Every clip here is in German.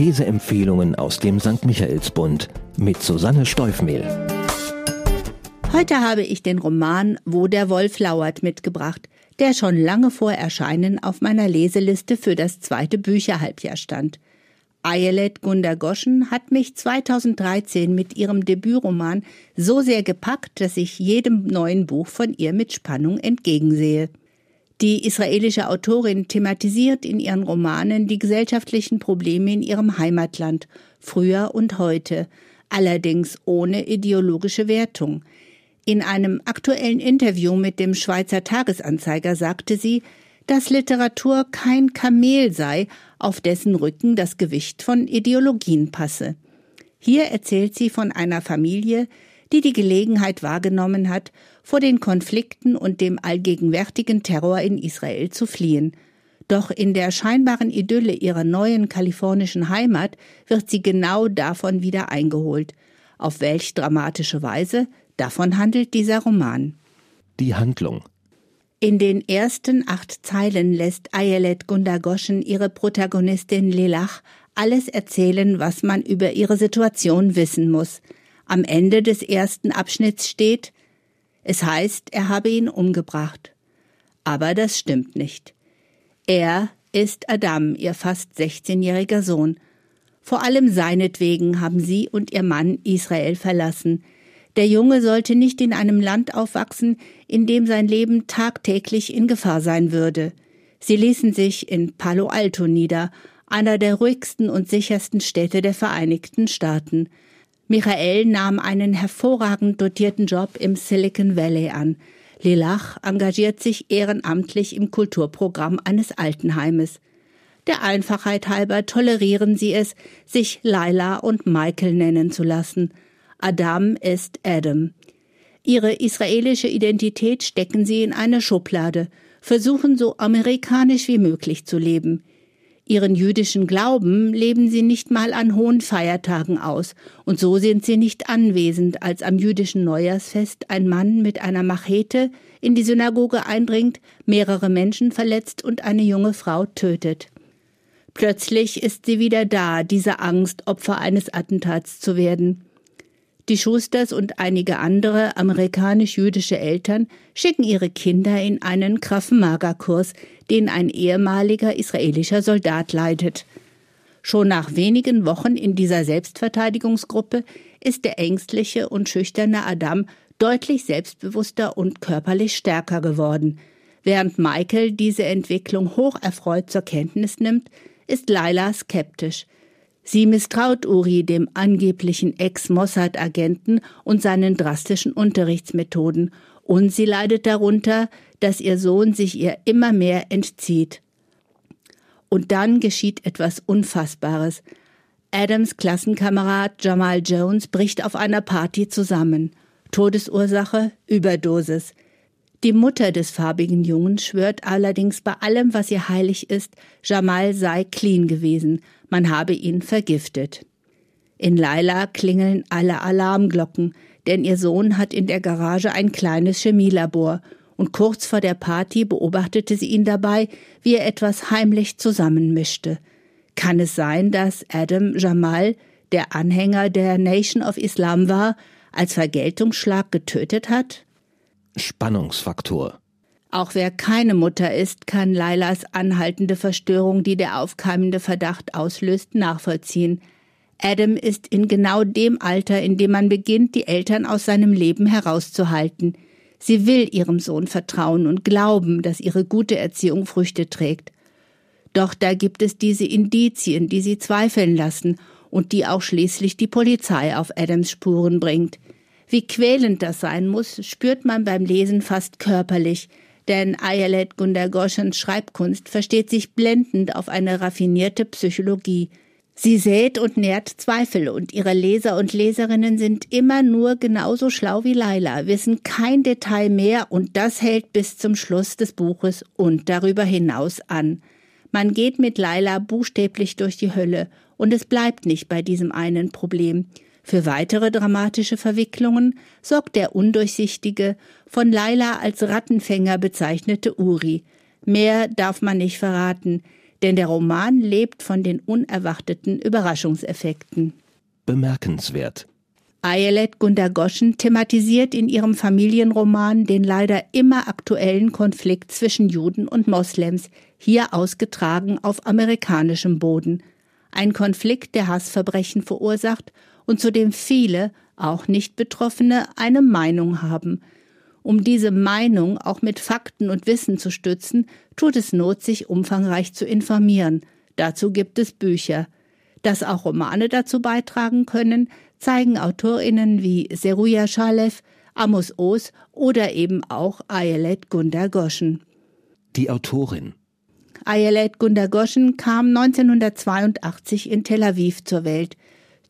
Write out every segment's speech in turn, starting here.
Leseempfehlungen aus dem St. Michaelsbund mit Susanne Steufmehl. Heute habe ich den Roman Wo der Wolf lauert mitgebracht, der schon lange vor Erscheinen auf meiner Leseliste für das zweite Bücherhalbjahr stand. Ayelet Gundergoschen hat mich 2013 mit ihrem Debütroman so sehr gepackt, dass ich jedem neuen Buch von ihr mit Spannung entgegensehe. Die israelische Autorin thematisiert in ihren Romanen die gesellschaftlichen Probleme in ihrem Heimatland, früher und heute, allerdings ohne ideologische Wertung. In einem aktuellen Interview mit dem Schweizer Tagesanzeiger sagte sie, dass Literatur kein Kamel sei, auf dessen Rücken das Gewicht von Ideologien passe. Hier erzählt sie von einer Familie, die die Gelegenheit wahrgenommen hat, vor den Konflikten und dem allgegenwärtigen Terror in Israel zu fliehen. Doch in der scheinbaren Idylle ihrer neuen kalifornischen Heimat wird sie genau davon wieder eingeholt. Auf welch dramatische Weise? Davon handelt dieser Roman. Die Handlung. In den ersten acht Zeilen lässt Ayelet Gundagoschen ihre Protagonistin Lelach alles erzählen, was man über ihre Situation wissen muss. Am Ende des ersten Abschnitts steht, es heißt, er habe ihn umgebracht. Aber das stimmt nicht. Er ist Adam, ihr fast 16-jähriger Sohn. Vor allem seinetwegen haben sie und ihr Mann Israel verlassen. Der Junge sollte nicht in einem Land aufwachsen, in dem sein Leben tagtäglich in Gefahr sein würde. Sie ließen sich in Palo Alto nieder, einer der ruhigsten und sichersten Städte der Vereinigten Staaten. Michael nahm einen hervorragend dotierten Job im Silicon Valley an. Lilach engagiert sich ehrenamtlich im Kulturprogramm eines Altenheimes. Der Einfachheit halber tolerieren sie es, sich Laila und Michael nennen zu lassen. Adam ist Adam. Ihre israelische Identität stecken sie in eine Schublade, versuchen so amerikanisch wie möglich zu leben. Ihren jüdischen Glauben leben sie nicht mal an hohen Feiertagen aus, und so sind sie nicht anwesend, als am jüdischen Neujahrsfest ein Mann mit einer Machete in die Synagoge eindringt, mehrere Menschen verletzt und eine junge Frau tötet. Plötzlich ist sie wieder da, diese Angst, Opfer eines Attentats zu werden. Die Schusters und einige andere amerikanisch-jüdische Eltern schicken ihre Kinder in einen Kraftmagerkurs, den ein ehemaliger israelischer Soldat leitet. Schon nach wenigen Wochen in dieser Selbstverteidigungsgruppe ist der ängstliche und schüchterne Adam deutlich selbstbewusster und körperlich stärker geworden. Während Michael diese Entwicklung hocherfreut zur Kenntnis nimmt, ist Laila skeptisch – Sie misstraut Uri dem angeblichen Ex-Mossad-Agenten und seinen drastischen Unterrichtsmethoden, und sie leidet darunter, dass ihr Sohn sich ihr immer mehr entzieht. Und dann geschieht etwas Unfassbares. Adams Klassenkamerad Jamal Jones bricht auf einer Party zusammen. Todesursache Überdosis. Die Mutter des farbigen Jungen schwört allerdings bei allem, was ihr heilig ist, Jamal sei clean gewesen, man habe ihn vergiftet. In Laila klingeln alle Alarmglocken, denn ihr Sohn hat in der Garage ein kleines Chemielabor, und kurz vor der Party beobachtete sie ihn dabei, wie er etwas heimlich zusammenmischte. Kann es sein, dass Adam Jamal, der Anhänger der Nation of Islam war, als Vergeltungsschlag getötet hat? Spannungsfaktor. Auch wer keine Mutter ist, kann Lailas anhaltende Verstörung, die der aufkeimende Verdacht auslöst, nachvollziehen. Adam ist in genau dem Alter, in dem man beginnt, die Eltern aus seinem Leben herauszuhalten. Sie will ihrem Sohn vertrauen und glauben, dass ihre gute Erziehung Früchte trägt. Doch da gibt es diese Indizien, die sie zweifeln lassen und die auch schließlich die Polizei auf Adams Spuren bringt. Wie quälend das sein muss, spürt man beim Lesen fast körperlich, denn Ayelet Gundergoschens Schreibkunst versteht sich blendend auf eine raffinierte Psychologie. Sie sät und nährt Zweifel und ihre Leser und Leserinnen sind immer nur genauso schlau wie Laila, wissen kein Detail mehr und das hält bis zum Schluss des Buches und darüber hinaus an. Man geht mit Laila buchstäblich durch die Hölle und es bleibt nicht bei diesem einen Problem. Für weitere dramatische Verwicklungen sorgt der undurchsichtige, von Laila als Rattenfänger bezeichnete Uri. Mehr darf man nicht verraten, denn der Roman lebt von den unerwarteten Überraschungseffekten. Bemerkenswert. Ayelet Gundagoschen thematisiert in ihrem Familienroman den leider immer aktuellen Konflikt zwischen Juden und Moslems, hier ausgetragen auf amerikanischem Boden. Ein Konflikt, der Hassverbrechen verursacht und zu dem viele, auch nicht Betroffene, eine Meinung haben. Um diese Meinung auch mit Fakten und Wissen zu stützen, tut es Not, sich umfangreich zu informieren. Dazu gibt es Bücher. Dass auch Romane dazu beitragen können, zeigen AutorInnen wie Seruja Shalev, Amos Oz oder eben auch Ayelet Gundagoschen. Die Autorin Ayelet Gundagoschen kam 1982 in Tel Aviv zur Welt.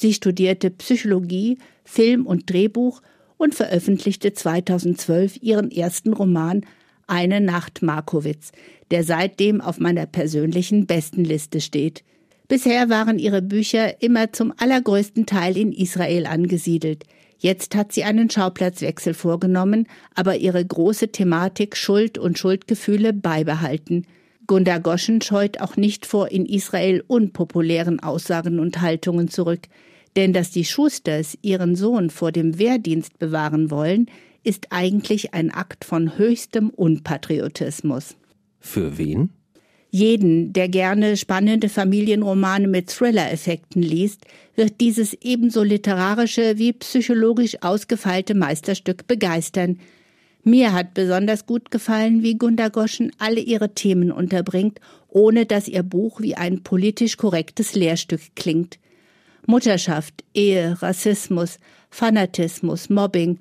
Sie studierte Psychologie, Film und Drehbuch und veröffentlichte 2012 ihren ersten Roman Eine Nacht Markowitz, der seitdem auf meiner persönlichen Bestenliste steht. Bisher waren ihre Bücher immer zum allergrößten Teil in Israel angesiedelt. Jetzt hat sie einen Schauplatzwechsel vorgenommen, aber ihre große Thematik Schuld und Schuldgefühle beibehalten. Gunda Goschen scheut auch nicht vor in Israel unpopulären Aussagen und Haltungen zurück. Denn dass die Schusters ihren Sohn vor dem Wehrdienst bewahren wollen, ist eigentlich ein Akt von höchstem Unpatriotismus. Für wen? Jeden, der gerne spannende Familienromane mit Thriller-Effekten liest, wird dieses ebenso literarische wie psychologisch ausgefeilte Meisterstück begeistern. Mir hat besonders gut gefallen, wie Gunda Goschen alle ihre Themen unterbringt, ohne dass ihr Buch wie ein politisch korrektes Lehrstück klingt. Mutterschaft, Ehe, Rassismus, Fanatismus, Mobbing,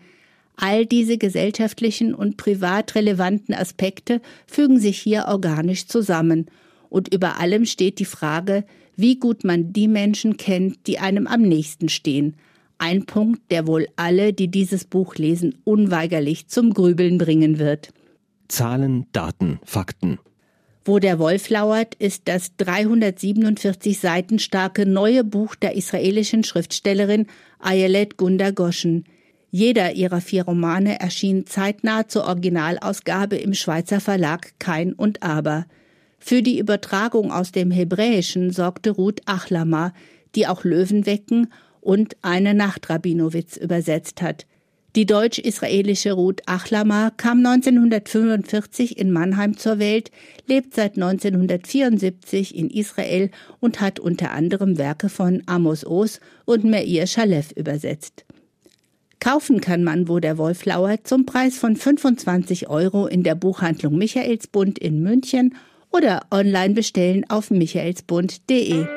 all diese gesellschaftlichen und privat relevanten Aspekte fügen sich hier organisch zusammen. Und über allem steht die Frage, wie gut man die Menschen kennt, die einem am nächsten stehen. Ein Punkt, der wohl alle, die dieses Buch lesen, unweigerlich zum Grübeln bringen wird. Zahlen, Daten, Fakten. Wo der Wolf lauert, ist das 347 Seiten starke neue Buch der israelischen Schriftstellerin Ayelet Gunda Goschen. Jeder ihrer vier Romane erschien zeitnah zur Originalausgabe im Schweizer Verlag Kein und Aber. Für die Übertragung aus dem Hebräischen sorgte Ruth Achlama, die auch Löwenwecken und Eine Nacht Rabinowitz übersetzt hat. Die deutsch-israelische Ruth Achlama kam 1945 in Mannheim zur Welt, lebt seit 1974 in Israel und hat unter anderem Werke von Amos Oz und Meir Shalev übersetzt. Kaufen kann man, wo der Wolf lauert, zum Preis von 25 Euro in der Buchhandlung Michaelsbund in München oder online bestellen auf michaelsbund.de.